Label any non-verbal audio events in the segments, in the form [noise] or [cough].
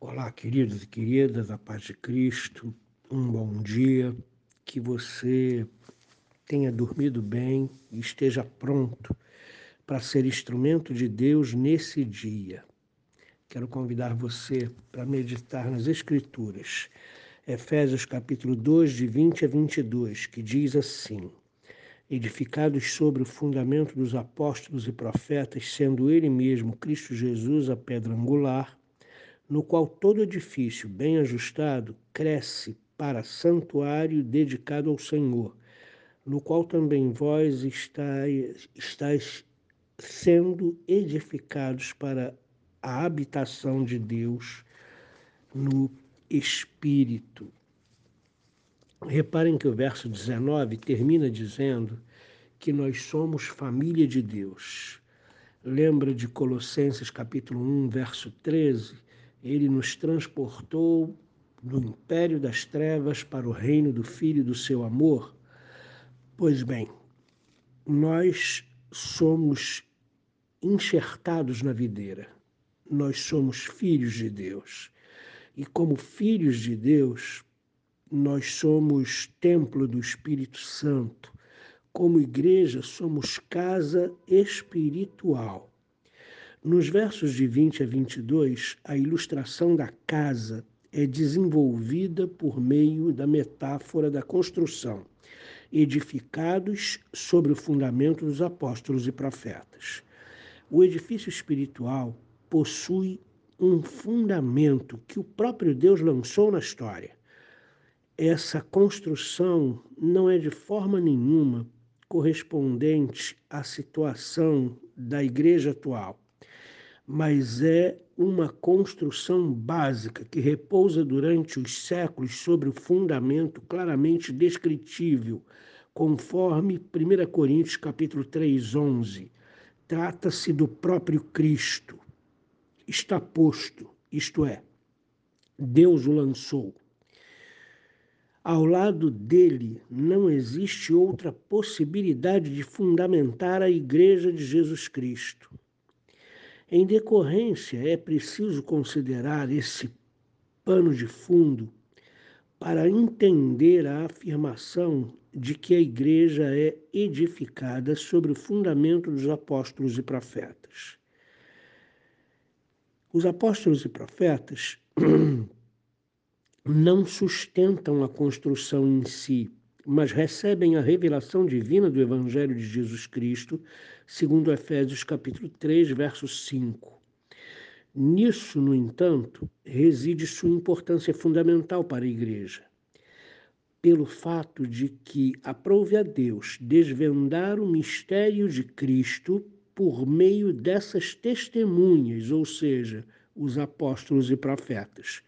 Olá, queridos e queridas, a paz de Cristo, um bom dia, que você tenha dormido bem e esteja pronto para ser instrumento de Deus nesse dia. Quero convidar você para meditar nas Escrituras, Efésios capítulo 2, de 20 a 22, que diz assim: Edificados sobre o fundamento dos apóstolos e profetas, sendo Ele mesmo, Cristo Jesus, a pedra angular, no qual todo edifício bem ajustado cresce para santuário dedicado ao Senhor, no qual também vós estáis, estáis sendo edificados para a habitação de Deus no Espírito. Reparem que o verso 19 termina dizendo que nós somos família de Deus. Lembra de Colossenses capítulo 1, verso 13? Ele nos transportou do império das trevas para o reino do Filho do seu amor? Pois bem, nós somos enxertados na videira, nós somos filhos de Deus. E como filhos de Deus, nós somos templo do Espírito Santo. Como igreja, somos casa espiritual. Nos versos de 20 a 22, a ilustração da casa é desenvolvida por meio da metáfora da construção, edificados sobre o fundamento dos apóstolos e profetas. O edifício espiritual possui um fundamento que o próprio Deus lançou na história. Essa construção não é de forma nenhuma correspondente à situação da igreja atual mas é uma construção básica que repousa durante os séculos sobre o fundamento claramente descritível, conforme 1 Coríntios capítulo 3, 11. Trata-se do próprio Cristo. Está posto, isto é, Deus o lançou. Ao lado dele não existe outra possibilidade de fundamentar a Igreja de Jesus Cristo. Em decorrência, é preciso considerar esse pano de fundo para entender a afirmação de que a igreja é edificada sobre o fundamento dos apóstolos e profetas. Os apóstolos e profetas [clears throat] não sustentam a construção em si, mas recebem a revelação divina do Evangelho de Jesus Cristo, segundo Efésios capítulo 3, verso 5. Nisso, no entanto, reside sua importância fundamental para a Igreja, pelo fato de que aprove a Deus desvendar o mistério de Cristo por meio dessas testemunhas, ou seja, os apóstolos e profetas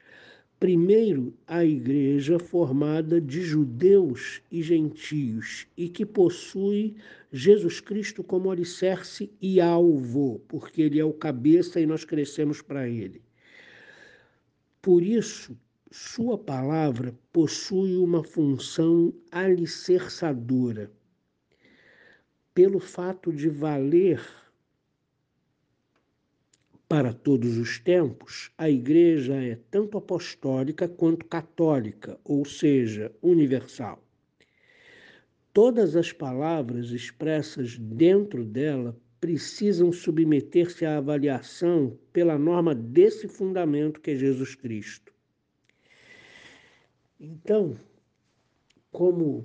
Primeiro, a igreja formada de judeus e gentios e que possui Jesus Cristo como alicerce e alvo, porque ele é o cabeça e nós crescemos para ele. Por isso, sua palavra possui uma função alicerçadora. Pelo fato de valer para todos os tempos, a Igreja é tanto apostólica quanto católica, ou seja, universal. Todas as palavras expressas dentro dela precisam submeter-se à avaliação pela norma desse fundamento que é Jesus Cristo. Então, como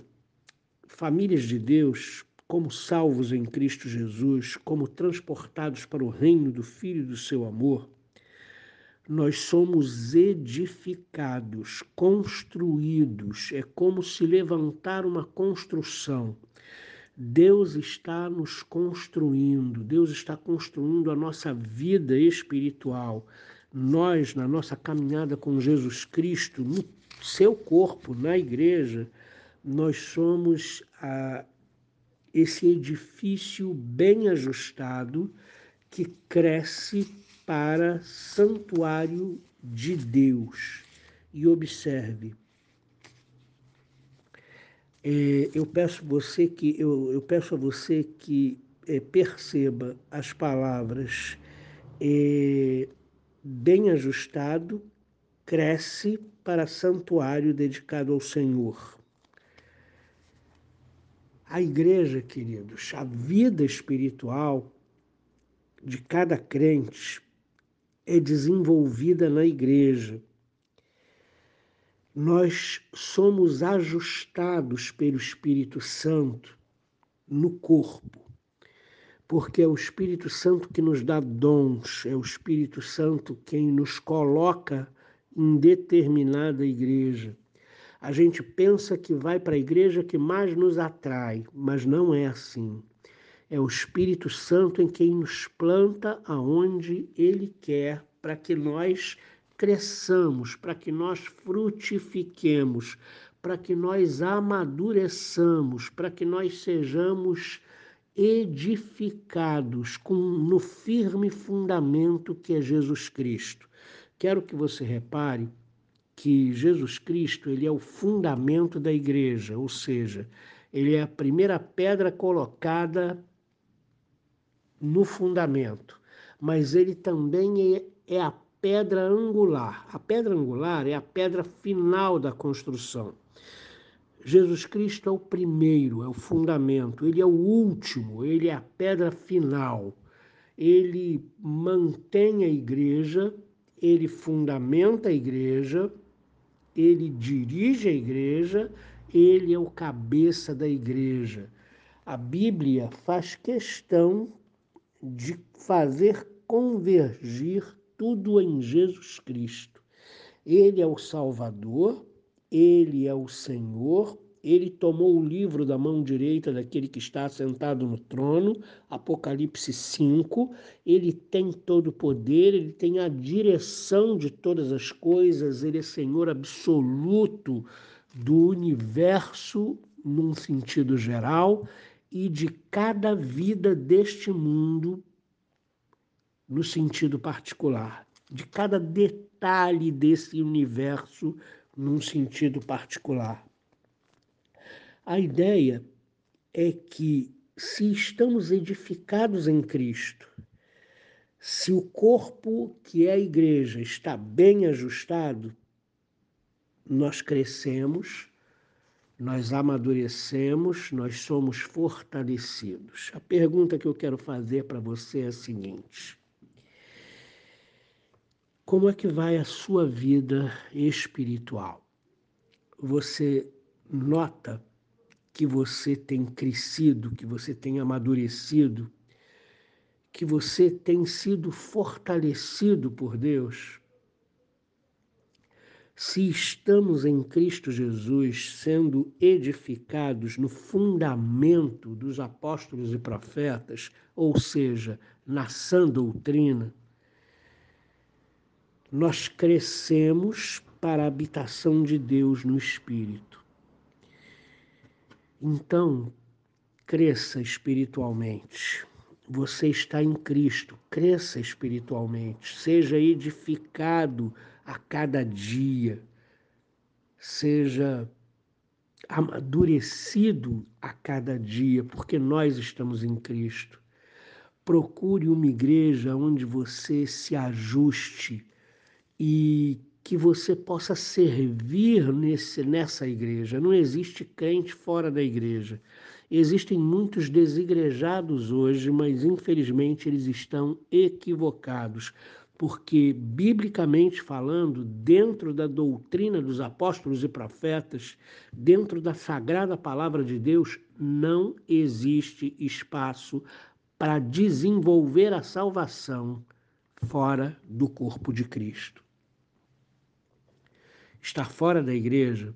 famílias de Deus, como salvos em Cristo Jesus, como transportados para o reino do Filho do seu amor, nós somos edificados, construídos, é como se levantar uma construção. Deus está nos construindo, Deus está construindo a nossa vida espiritual. Nós, na nossa caminhada com Jesus Cristo, no seu corpo, na igreja, nós somos a, esse edifício bem ajustado que cresce para santuário de Deus. E observe, é, eu peço você que eu, eu peço a você que é, perceba as palavras é, bem ajustado cresce para santuário dedicado ao Senhor. A igreja, queridos, a vida espiritual de cada crente é desenvolvida na igreja. Nós somos ajustados pelo Espírito Santo no corpo, porque é o Espírito Santo que nos dá dons, é o Espírito Santo quem nos coloca em determinada igreja. A gente pensa que vai para a igreja que mais nos atrai, mas não é assim. É o Espírito Santo em quem nos planta aonde Ele quer, para que nós cresçamos, para que nós frutifiquemos, para que nós amadureçamos, para que nós sejamos edificados com, no firme fundamento que é Jesus Cristo. Quero que você repare que Jesus Cristo ele é o fundamento da igreja, ou seja, ele é a primeira pedra colocada no fundamento, mas ele também é, é a pedra angular. A pedra angular é a pedra final da construção. Jesus Cristo é o primeiro, é o fundamento, ele é o último, ele é a pedra final. Ele mantém a igreja, ele fundamenta a igreja, ele dirige a igreja, ele é o cabeça da igreja. A Bíblia faz questão de fazer convergir tudo em Jesus Cristo. Ele é o Salvador, ele é o Senhor, ele tomou o livro da mão direita daquele que está sentado no trono, Apocalipse 5. Ele tem todo o poder, ele tem a direção de todas as coisas, ele é Senhor absoluto do universo num sentido geral e de cada vida deste mundo no sentido particular, de cada detalhe desse universo num sentido particular. A ideia é que se estamos edificados em Cristo, se o corpo que é a igreja está bem ajustado, nós crescemos nós amadurecemos, nós somos fortalecidos. A pergunta que eu quero fazer para você é a seguinte: Como é que vai a sua vida espiritual? Você nota que você tem crescido, que você tem amadurecido, que você tem sido fortalecido por Deus? se estamos em Cristo Jesus sendo edificados no fundamento dos apóstolos e profetas, ou seja, na sã doutrina, nós crescemos para a habitação de Deus no Espírito. Então, cresça espiritualmente. Você está em Cristo, cresça espiritualmente, seja edificado a cada dia, seja amadurecido a cada dia, porque nós estamos em Cristo. Procure uma igreja onde você se ajuste e que você possa servir nesse, nessa igreja. Não existe crente fora da igreja. Existem muitos desigrejados hoje, mas infelizmente eles estão equivocados porque, biblicamente falando, dentro da doutrina dos apóstolos e profetas, dentro da sagrada palavra de Deus, não existe espaço para desenvolver a salvação fora do corpo de Cristo. Estar fora da igreja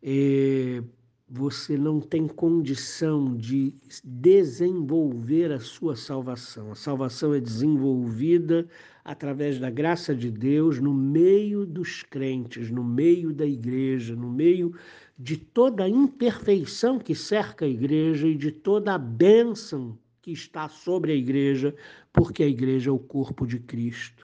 é você não tem condição de desenvolver a sua salvação. A salvação é desenvolvida através da graça de Deus no meio dos crentes, no meio da igreja, no meio de toda a imperfeição que cerca a igreja e de toda a bênção que está sobre a igreja, porque a igreja é o corpo de Cristo.